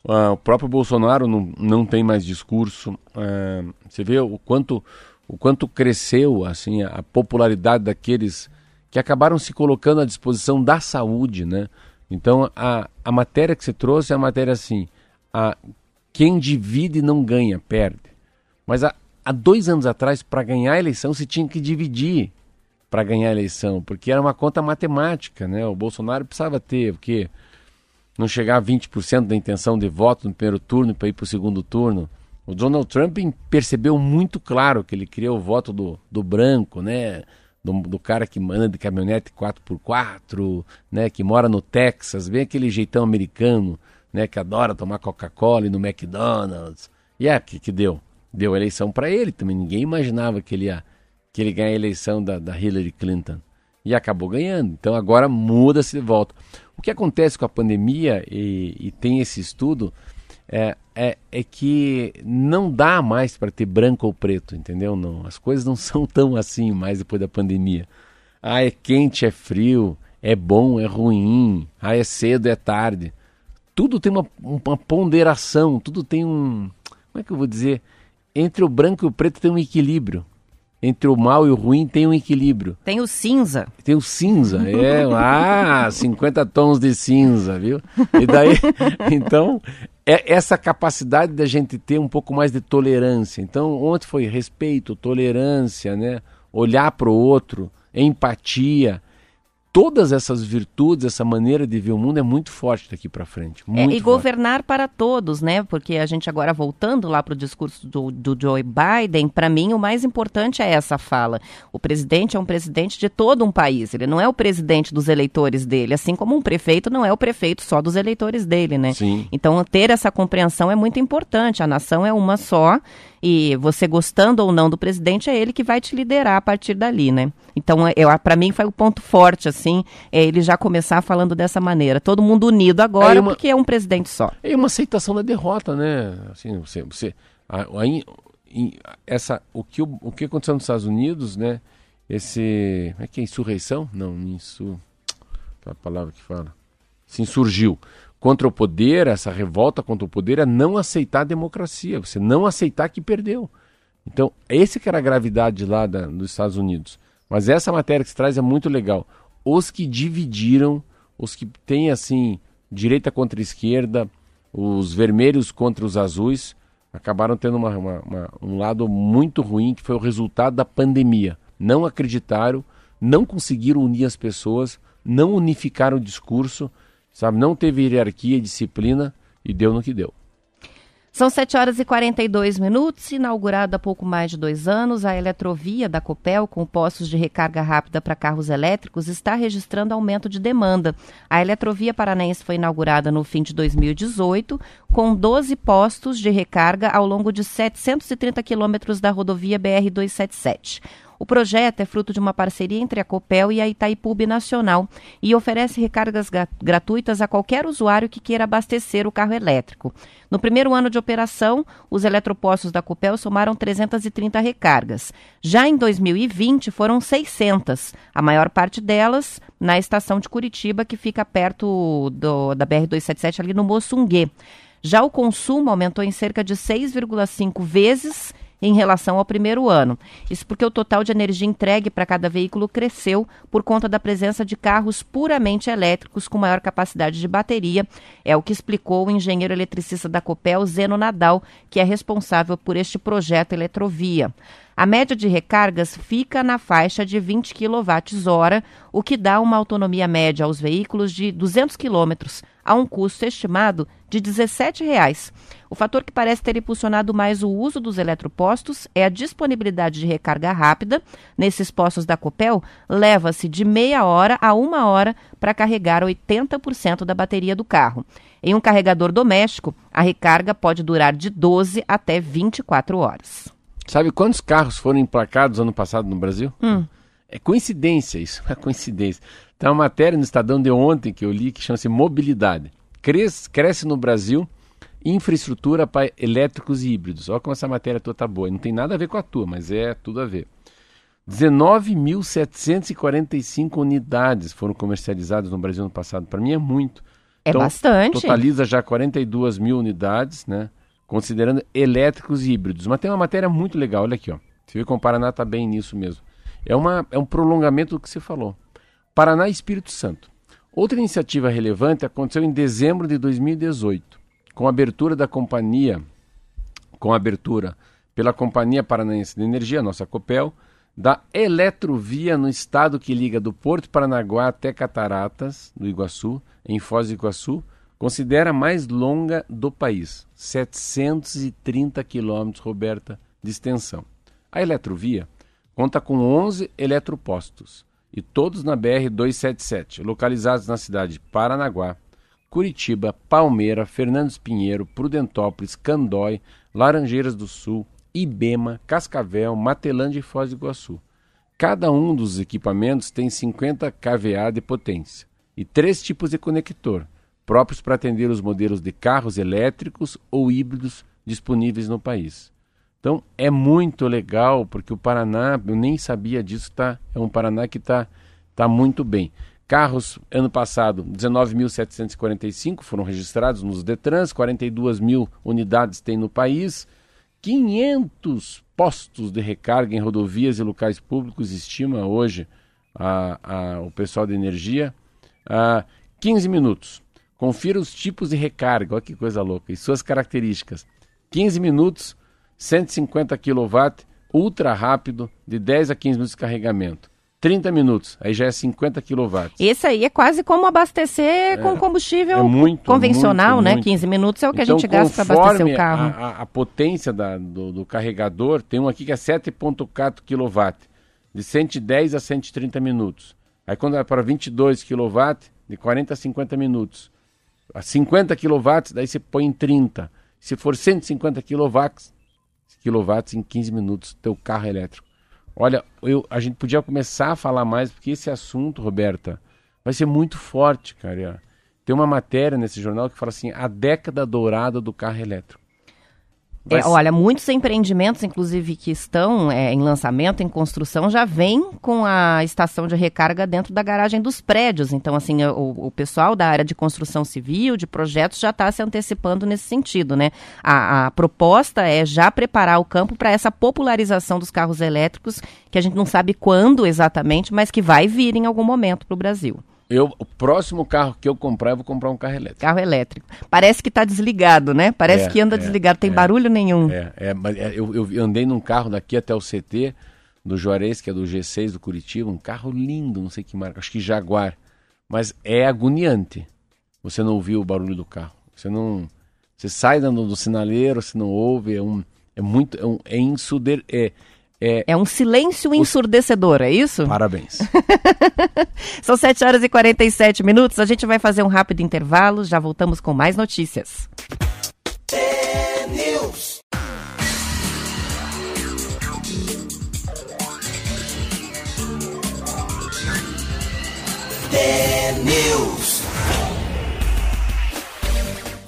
ah, o próprio Bolsonaro não, não tem mais discurso. ah, você vê o quanto, o quanto cresceu, assim, a, a popularidade daqueles que acabaram se colocando à disposição da saúde, né? Então, a, a matéria que você trouxe é a matéria assim, a, quem divide não ganha, perde. Mas há, há dois anos atrás, para ganhar a eleição, se tinha que dividir para ganhar a eleição, porque era uma conta matemática, né? O Bolsonaro precisava ter o quê? Não chegar a 20% da intenção de voto no primeiro turno para ir para o segundo turno. O Donald Trump percebeu muito claro que ele queria o voto do, do branco, né? Do, do cara que anda de caminhonete 4x4, né? Que mora no Texas, bem aquele jeitão americano, né? Que adora tomar Coca-Cola e no McDonald's. E é, que, que deu? Deu eleição para ele também. Ninguém imaginava que ele ia que ele ganha a eleição da, da Hillary Clinton. E acabou ganhando. Então agora muda-se de volta. O que acontece com a pandemia, e, e tem esse estudo, é, é, é que não dá mais para ter branco ou preto, entendeu? Não, as coisas não são tão assim mais depois da pandemia. Ah, é quente, é frio, é bom, é ruim, ah, é cedo, é tarde. Tudo tem uma, uma ponderação, tudo tem um. Como é que eu vou dizer? Entre o branco e o preto tem um equilíbrio entre o mal e o ruim tem um equilíbrio. Tem o cinza. Tem o cinza, é, ah, 50 tons de cinza, viu? E daí, então, é essa capacidade da gente ter um pouco mais de tolerância. Então, ontem foi respeito, tolerância, né? Olhar para o outro, empatia. Todas essas virtudes, essa maneira de ver o mundo é muito forte daqui para frente. É, e forte. governar para todos, né? Porque a gente agora voltando lá para o discurso do, do Joe Biden, para mim o mais importante é essa fala. O presidente é um presidente de todo um país. Ele não é o presidente dos eleitores dele, assim como um prefeito não é o prefeito só dos eleitores dele, né? Sim. Então ter essa compreensão é muito importante. A nação é uma só e você gostando ou não do presidente é ele que vai te liderar a partir dali, né? Então, eu para mim foi o ponto forte assim, é ele já começar falando dessa maneira, todo mundo unido agora É uma- porque é um presidente só. É uma aceitação da derrota, né? Assim, você, você a- a essa, o que o, o que aconteceu nos Estados Unidos, né? Esse, como é que é insurreição? Não, insu, é a palavra que fala? Se insurgiu contra o poder, essa revolta contra o poder é não aceitar a democracia, você não aceitar que perdeu. Então, esse que era a gravidade lá da, dos Estados Unidos. Mas essa matéria que se traz é muito legal. Os que dividiram, os que têm assim, direita contra esquerda, os vermelhos contra os azuis, acabaram tendo uma- uma- uma- um lado muito ruim, que foi o resultado da pandemia. Não acreditaram, não conseguiram unir as pessoas, não unificaram o discurso, sabe? Não teve hierarquia e disciplina e deu no que deu. São 7 horas e 42 minutos, inaugurada há pouco mais de dois anos, a eletrovia da Copel, com postos de recarga rápida para carros elétricos, está registrando aumento de demanda. A eletrovia paranaense foi inaugurada no fim de 2018, com 12 postos de recarga ao longo de 730 quilômetros da rodovia BR-277. O projeto é fruto de uma parceria entre a Copel e a Itaipu Nacional e oferece recargas gra- gratuitas a qualquer usuário que queira abastecer o carro elétrico. No primeiro ano de operação, os eletropostos da Copel somaram 330 recargas. Já em 2020, foram 600, a maior parte delas na estação de Curitiba, que fica perto do- da BR-277, ali no Moçunguê. Já o consumo aumentou em cerca de 6,5 vezes em relação ao primeiro ano. Isso porque o total de energia entregue para cada veículo cresceu por conta da presença de carros puramente elétricos com maior capacidade de bateria, é o que explicou o engenheiro eletricista da Copel, Zeno Nadal, que é responsável por este projeto Eletrovia. A média de recargas fica na faixa de 20 kWh, o que dá uma autonomia média aos veículos de 200 km, a um custo estimado de 17 reais. O fator que parece ter impulsionado mais o uso dos eletropostos é a disponibilidade de recarga rápida. Nesses postos da Copel, leva-se de meia hora a uma hora para carregar 80% da bateria do carro. Em um carregador doméstico, a recarga pode durar de 12 até 24 horas. Sabe quantos carros foram emplacados ano passado no Brasil? Hum. É coincidência isso, é coincidência. Tem uma matéria no Estadão de ontem que eu li que chama-se Mobilidade. Cresce, cresce no Brasil infraestrutura para elétricos e híbridos. Olha como essa matéria tua tá boa. Não tem nada a ver com a tua, mas é tudo a ver. 19.745 unidades foram comercializadas no Brasil no passado. Para mim é muito. É bastante. Totaliza já 42 mil unidades, né? Considerando elétricos e híbridos. Mas tem uma matéria muito legal, olha aqui, ó. Você vê como o Paraná está bem nisso mesmo. É, uma, é um prolongamento do que você falou. Paraná e Espírito Santo. Outra iniciativa relevante aconteceu em dezembro de 2018, com a abertura da companhia, com a abertura pela Companhia Paranaense de Energia, nossa Copel, da Eletrovia no estado que liga do Porto Paranaguá até Cataratas, do Iguaçu, em Foz do Iguaçu, considera a mais longa do país, 730 quilômetros, Roberta, de extensão. A Eletrovia conta com 11 eletropostos, e todos na BR-277, localizados na cidade de Paranaguá, Curitiba, Palmeira, Fernandes Pinheiro, Prudentópolis, Candói, Laranjeiras do Sul, Ibema, Cascavel, Matelândia e Foz do Iguaçu. Cada um dos equipamentos tem 50 kVA de potência e três tipos de conector, próprios para atender os modelos de carros elétricos ou híbridos disponíveis no país. Então é muito legal, porque o Paraná, eu nem sabia disso, tá? É um Paraná que está tá muito bem. Carros, ano passado, 19.745 foram registrados nos Detrans, 42 mil unidades tem no país, 500 postos de recarga em rodovias e locais públicos, estima hoje a, a, o pessoal de energia. A 15 minutos. Confira os tipos de recarga, olha que coisa louca, e suas características. 15 minutos, 150 kW, ultra rápido, de 10 a 15 minutos de carregamento. 30 minutos, aí já é 50 kW. Esse aí é quase como abastecer com combustível é muito, convencional, muito, né? muito. 15 minutos é o que Então, a gente gasta para abastecer o carro. A, a- potência da- do, do carregador, tem um aqui que é 7,4 kW, de 110 a 130 minutos. Aí quando vai para 22 kW, de 40 a 50 minutos. A 50 kW, daí você põe em 30. Se for 150 kW, quilowatts em 15 minutos, teu carro elétrico. Olha, eu, a gente podia começar a falar mais, porque esse assunto, Roberta, vai ser muito forte, cara. Tem uma matéria nesse jornal que fala assim, a década dourada do carro elétrico. É, olha, muitos empreendimentos, inclusive, que estão é, em lançamento, em construção, já vêm com a estação de recarga dentro da garagem dos prédios. Então, assim, o, o pessoal da área de construção civil, de projetos, já está se antecipando nesse sentido, né? A, a proposta é já preparar o campo para essa popularização dos carros elétricos, que a gente não sabe quando exatamente, mas que vai vir em algum momento para o Brasil. Eu, o próximo carro que eu comprar, eu vou comprar um carro elétrico. Carro elétrico. Parece que está desligado, né? Parece É, que anda é, desligado, tem é. barulho nenhum. É, é, mas é, eu, eu andei num carro daqui até o CT do Juarez, que é do G6 do Curitiba, um carro lindo, não sei que marca, acho que Jaguar. Mas é agoniante você não ouvir o barulho do carro. Você não. Você sai do, do sinaleiro, você não ouve, é um. É muito. É, um, é insuder. É, é, É um silêncio ensurdecedor, é isso? Parabéns. São 7 horas e 47 minutos. A gente vai fazer um rápido intervalo. Já voltamos com mais notícias.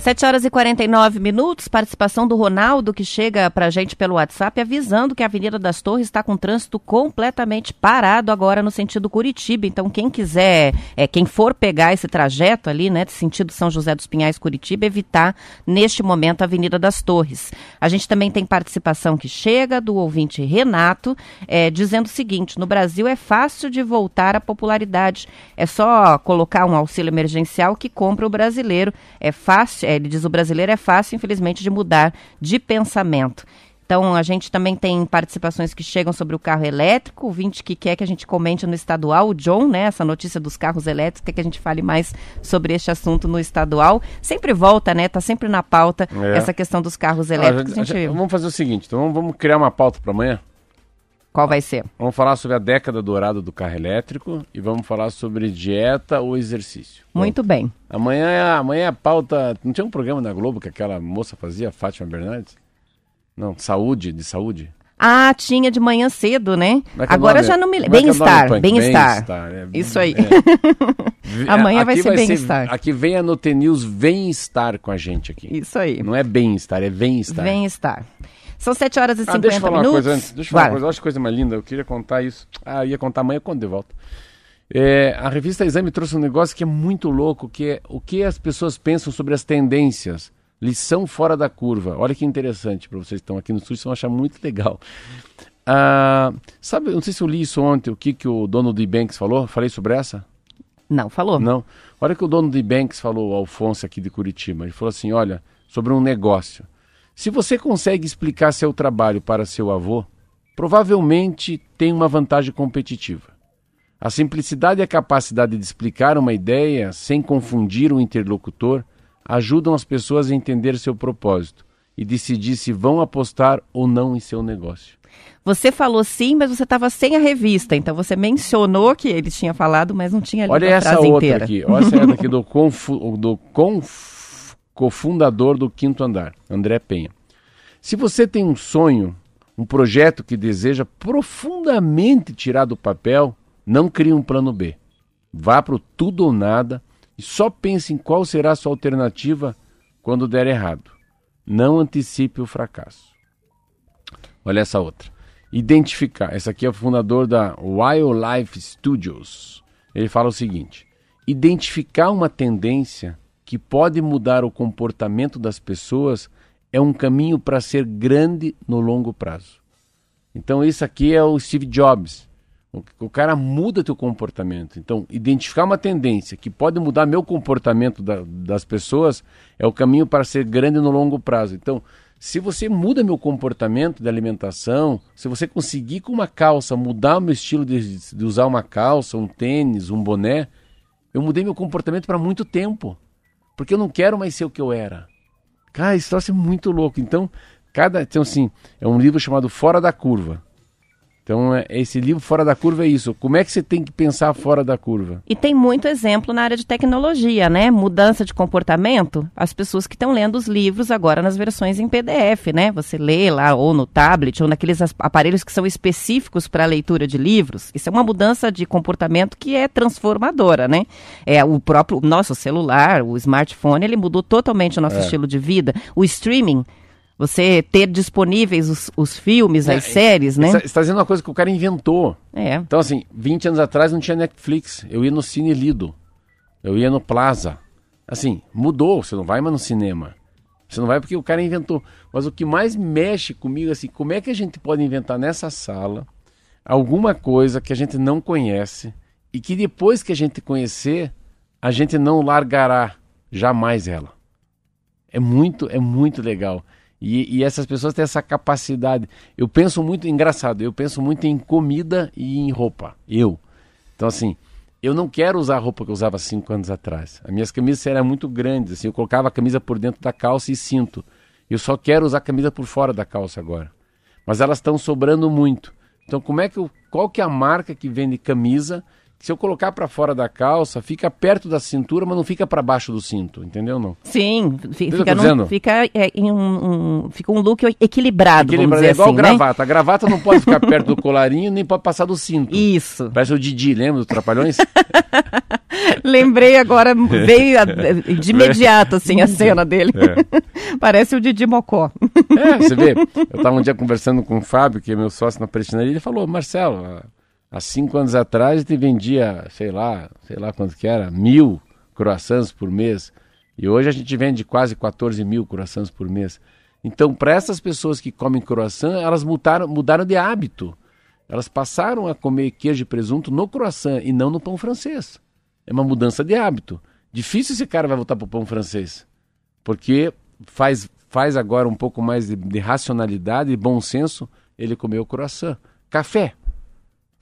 7 horas e 49 minutos, participação do Ronaldo, que chega pra gente pelo WhatsApp, avisando que a Avenida das Torres está com trânsito completamente parado agora no sentido Curitiba. Então, quem quiser, é, quem for pegar esse trajeto ali, né, de sentido São José dos Pinhais, Curitiba, evitar neste momento a Avenida das Torres. A gente também tem participação que chega do ouvinte Renato, é, dizendo o seguinte: no Brasil é fácil de voltar à popularidade. É só colocar um auxílio emergencial que compra o brasileiro. É fácil, é, ele diz o brasileiro é fácil, infelizmente, de mudar de pensamento. Então, a gente também tem participações que chegam sobre o carro elétrico, o ouvinte que quer que a gente comente no estadual, o John, né, essa notícia dos carros elétricos, quer que a gente fale mais sobre este assunto no estadual. Sempre volta, né, tá sempre na pauta É. essa questão dos carros elétricos. a A gente- gente- vamos fazer o seguinte, então vamos, vamos criar uma pauta para amanhã. Qual vai ser? Vamos falar sobre a década dourada do carro elétrico e vamos falar sobre dieta ou exercício. Muito bem. Bom, amanhã, é, amanhã é a pauta. Não tinha um programa na Globo que aquela moça fazia, Fátima Bernardes? Não, saúde, de saúde. Ah, tinha de manhã cedo, né? É é Agora nome? já não me lembro. É que é Bem-estar, Punk? bem-estar. É. Isso aí. Amanhã vai ser bem-estar. Aqui vem a Note News Bem-Estar com a gente aqui. Isso aí. Não é bem-estar, é bem-estar. Bem-estar. São 7 horas e Ah, 50 deixa eu falar minutos. uma coisa antes. Deixa eu falar uma coisa. Olha que coisa mais linda. Eu queria contar isso. Ah, ia contar amanhã quando de volta. É, a revista Exame trouxe um negócio que é muito louco, que é o que as pessoas pensam sobre as tendências. Lição fora da curva. Olha que interessante para vocês que estão aqui no estúdio, vocês vão achar muito legal. Ah, sabe, não sei se eu li isso ontem, o que, que o dono do Banks falou. Falei sobre essa? Não, falou. Não. Olha o que o dono do Banks falou, o Alfonso aqui de Curitiba. Ele falou assim: olha, sobre um negócio. Se você consegue explicar seu trabalho para seu avô, provavelmente tem uma vantagem competitiva. A simplicidade e a capacidade de explicar uma ideia sem confundir o interlocutor ajudam as pessoas a entender seu propósito e decidir se vão apostar ou não em seu negócio. Você falou sim, mas você estava sem a revista. Então você mencionou que ele tinha falado, mas não tinha lido Olha a essa frase outra inteira. aqui. Olha essa outra aqui do, confu- do conf- cofundador do Quinto Andar, André Penha. Se você tem um sonho, um projeto que deseja profundamente tirar do papel, não crie um plano B. Vá para o tudo ou nada e só pense em qual será a sua alternativa quando der errado. Não antecipe o fracasso. Olha essa outra. Identificar. Essa aqui é o fundador da Wildlife Studios. Ele fala o seguinte: identificar uma tendência que pode mudar o comportamento das pessoas é um caminho para ser grande no longo prazo. Então, isso aqui é o Steve Jobs. O, cara muda teu comportamento. Então, identificar uma tendência que pode mudar meu comportamento da- das pessoas é o caminho para ser grande no longo prazo. Então, se você muda meu comportamento de alimentação, se você conseguir com uma calça mudar o meu estilo de, de usar uma calça, um tênis, um boné, eu mudei meu comportamento para muito tempo. Porque eu não quero mais ser o que eu era. Cara, esse troço é muito louco. Então, cada. Então, assim, é um livro chamado Fora da Curva. Então, é, esse livro Fora da Curva é isso. Como é que você tem que pensar fora da curva? E tem muito exemplo na área de tecnologia, né? Mudança de comportamento. As pessoas que estão lendo os livros agora nas versões em PDF, né? Você lê lá ou no tablet ou naqueles aparelhos que são específicos para a leitura de livros. Isso é uma mudança de comportamento que é transformadora, né? É o próprio nosso celular, o smartphone, ele mudou totalmente o nosso estilo de vida. O streaming, você ter disponíveis os, os filmes, as séries, né? Você está dizendo uma coisa que o cara inventou. É. Então, assim, 20 anos atrás não tinha Netflix. Eu ia no Cine Lido. Eu ia no Plaza. Assim, mudou. Você não vai mais no cinema. Você não vai porque o cara inventou. Mas o que mais mexe comigo, assim, como é que a gente pode inventar nessa sala alguma coisa que a gente não conhece e que depois que a gente conhecer, a gente não largará jamais ela. É muito, é muito legal. E, e essas pessoas têm essa capacidade. Eu penso muito, engraçado, eu penso muito em comida e em roupa. Eu. Então, assim, eu não quero usar a roupa que eu usava cinco anos atrás. As minhas camisas eram muito grandes, assim, eu colocava a camisa por dentro da calça e cinto. Eu só quero usar a camisa por fora da calça agora. Mas elas estão sobrando muito. Então, como é que eu, qual que é a marca que vende camisa? Se eu colocar para fora da calça, fica perto da cintura, mas não fica para baixo do cinto, entendeu não? Sim, fica, num- fica, é, um, um- fica um look equilibrado, vamos é igual assim, né? gravata. A gravata não pode ficar perto do colarinho, nem pode passar do cinto. Isso. Parece o Didi, lembra dos Trapalhões? Lembrei agora, veio a- de imediato, assim, a cena dele. Parece o Didi Mocó. É, você vê, eu estava um dia conversando com o Fábio, que é meu sócio na prestinaria, ele falou, Marcelo, há- cinco anos atrás gente vendia, sei lá, sei lá quanto que era, mil croissants por mês. E hoje a gente vende quase 14 mil croissants por mês. Então, para essas pessoas que comem croissant, elas mudaram, mudaram de hábito. Elas passaram a comer queijo e presunto no croissant e não no pão francês. É uma mudança de hábito. Difícil esse cara vai voltar para o pão francês. Porque faz, faz agora um pouco mais de, de racionalidade e bom senso ele comer o croissant. Café.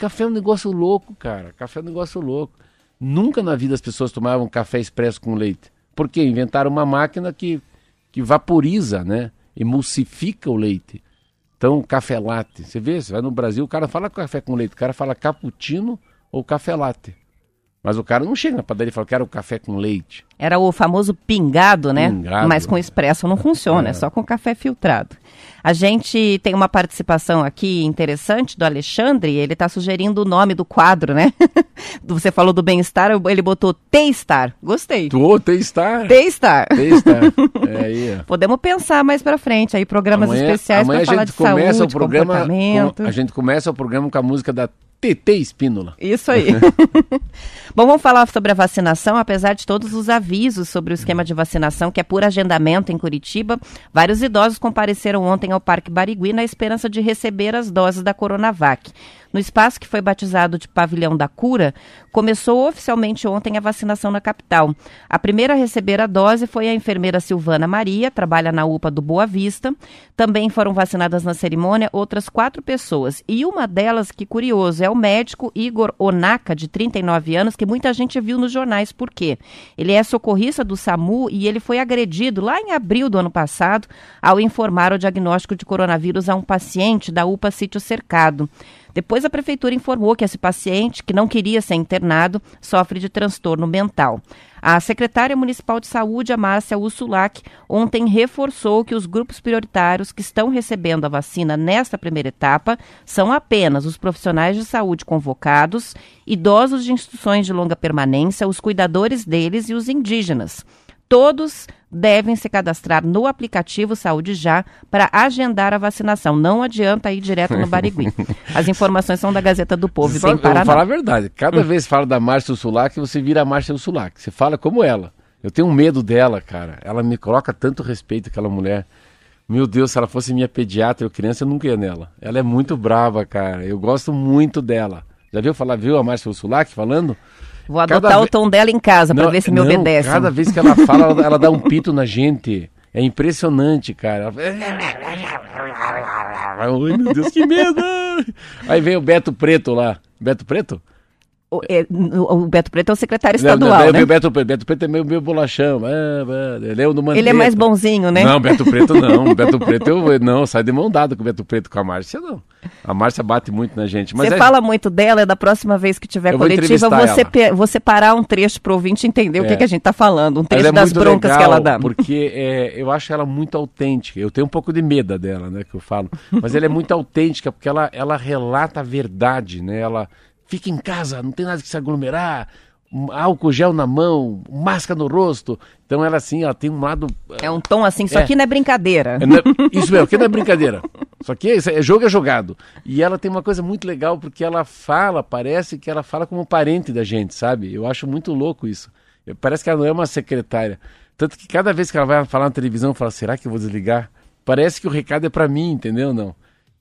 Café é um negócio louco, cara. Café é um negócio louco. Nunca na vida as pessoas tomavam café expresso com leite. Porque inventaram uma máquina que, que vaporiza, né? Emulsifica o leite. Então, café latte. Você vê, você vai no Brasil, o cara fala café com leite, o cara fala cappuccino ou café latte. Mas o cara não chega na padaria e fala, quero café com leite. Era o famoso pingado, né? Pingado. Mas com expresso não funciona, é. só com café filtrado. A gente tem uma participação aqui interessante do Alexandre, ele está sugerindo o nome do quadro, né? Você falou do bem-estar, ele botou T-Star. Gostei. Tu. T-Star. Tem estar. É aí. Podemos pensar mais pra frente aí, programas especiais amanhã para a falar gente de começa saúde, o programa com, a gente começa o programa com a música da TT Espínola. Isso aí. Bom, vamos falar sobre a vacinação, apesar de todos os avisos sobre o esquema de vacinação, que é por agendamento em Curitiba. Vários idosos compareceram ontem ao Parque Barigui na esperança de receber as doses da Coronavac. No espaço que foi batizado de Pavilhão da Cura, começou oficialmente ontem a vacinação na capital. A primeira a receber a dose foi a enfermeira Silvana Maria, trabalha na UPA do Boa Vista. Também foram vacinadas na cerimônia outras quatro pessoas. E uma delas, que curioso, é o médico Igor Onaka, de 39 anos, que muita gente viu nos jornais. Por quê? Ele é socorrista do SAMU e ele foi agredido lá em abril do ano passado ao informar o diagnóstico de coronavírus a um paciente da UPA Sítio Cercado. Depois a prefeitura informou que esse paciente, que não queria ser internado, sofre de transtorno mental. A secretária municipal de saúde, Márcia Ursulac, ontem reforçou que os grupos prioritários que estão recebendo a vacina nesta primeira etapa são apenas os profissionais de saúde convocados, idosos de instituições de longa permanência, os cuidadores deles e os indígenas. Todos devem se cadastrar no aplicativo Saúde Já para agendar a vacinação. Não adianta ir direto no Barigui. As informações são da Gazeta do Povo e Sabe, bem eu vou Paraná. falar a verdade. Cada vez que fala da Márcia Ursulac, você vira a Márcia Ursulac. Você fala como ela. Eu tenho medo dela, cara. Ela me coloca tanto respeito, aquela mulher. Meu Deus, se ela fosse minha pediatra ou criança, eu nunca ia nela. Ela é muito brava, cara. Eu gosto muito dela. Já viu falar, viu a Márcia Ursulac falando? Vou adotar o ve- tom dela em casa para ver se me não, obedece. Cada vez que ela fala, ela, ela dá um pito na gente. É impressionante, cara. Ela- Ai, meu Deus, que medo! Aí vem o Beto Preto lá. Beto Preto? O, é, o- o Beto Preto é o secretário Não, não, estadual, daí né? o Beto, Preto. Beto Preto é meio, meio bolachão. Ah, ah, ele é o do Ele é mais bonzinho, né? Não, Beto Preto não. Beto Preto eu não, sai de mão dada com o Beto Preto com a Márcia, não. A Márcia bate muito na gente. Mas Você é- fala muito dela, é da próxima vez que tiver Eu coletiva, você, pe- vou separar um trecho pro ouvinte entender o que, É. que a gente tá falando. Um trecho é das broncas que ela dá. Porque é, eu acho ela muito autêntica. Eu tenho um pouco de medo dela, né? Que eu falo. Mas ela é muito autêntica porque ela, ela relata a verdade, né? Ela fica em casa, não tem nada que se aglomerar, álcool gel na mão, máscara no rosto. Então ela assim, ela tem um lado. É um tom assim, isso É. aqui não é brincadeira. É, não é- isso mesmo, que não é brincadeira. Só que é, é jogo é jogado. E ela tem uma coisa muito legal, porque ela fala, parece que ela fala como parente da gente, sabe? Eu acho muito louco isso. Parece que ela não é uma secretária. Tanto que cada vez que ela vai falar na televisão, fala, será que eu vou desligar? Parece que o recado é pra mim, entendeu? Não.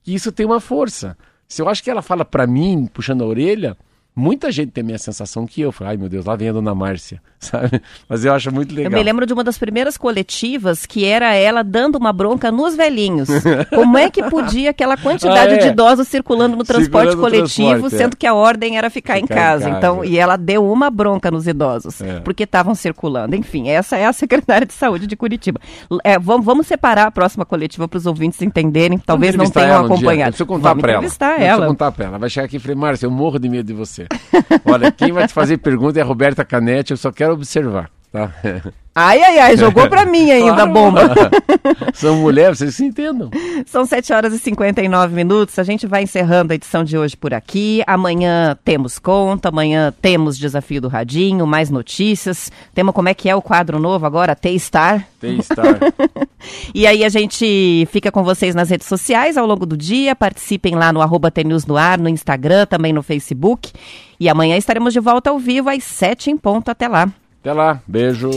E isso tem uma força. Se eu acho que ela fala pra mim, puxando a orelha, muita gente tem a minha sensação que eu. Ai meu Deus, lá vem a dona Márcia, sabe? Mas eu acho muito Eu legal. me lembro de uma das primeiras coletivas que era ela dando uma bronca nos velhinhos. Como é que podia aquela quantidade Ah, é. de idosos circulando no transporte no coletivo, transporte, é. sendo que a ordem era ficar, em, Ficar em casa. casa. Então, e ela deu uma bronca nos idosos, É. porque estavam circulando. Enfim, essa é a secretária de saúde de Curitiba. É, vamos, vamos separar a próxima coletiva para os ouvintes entenderem, talvez não tenham ela um dia. acompanhado. Eu preciso contar pra ela. Eu preciso ela. contar pra ela. Ela vai chegar aqui e falar, Márcia, eu morro de medo de você. Olha, quem vai te fazer pergunta é a Roberta Canetti, eu só quero observar, tá? Ai, ai, ai, jogou pra mim ainda a bomba. São mulheres, vocês se entendam. São 7 horas e 59 minutos. A gente vai encerrando a edição de hoje por aqui. Amanhã temos conta, amanhã temos desafio do Radinho, mais notícias. Temos como é que é o quadro novo agora, T-Star. Tem estar. E aí a gente fica com vocês nas redes sociais ao longo do dia. Participem lá no arroba no ar, no Instagram, também no Facebook. E amanhã estaremos de volta ao vivo às 7 em ponto. Até lá. Até lá. Beijo.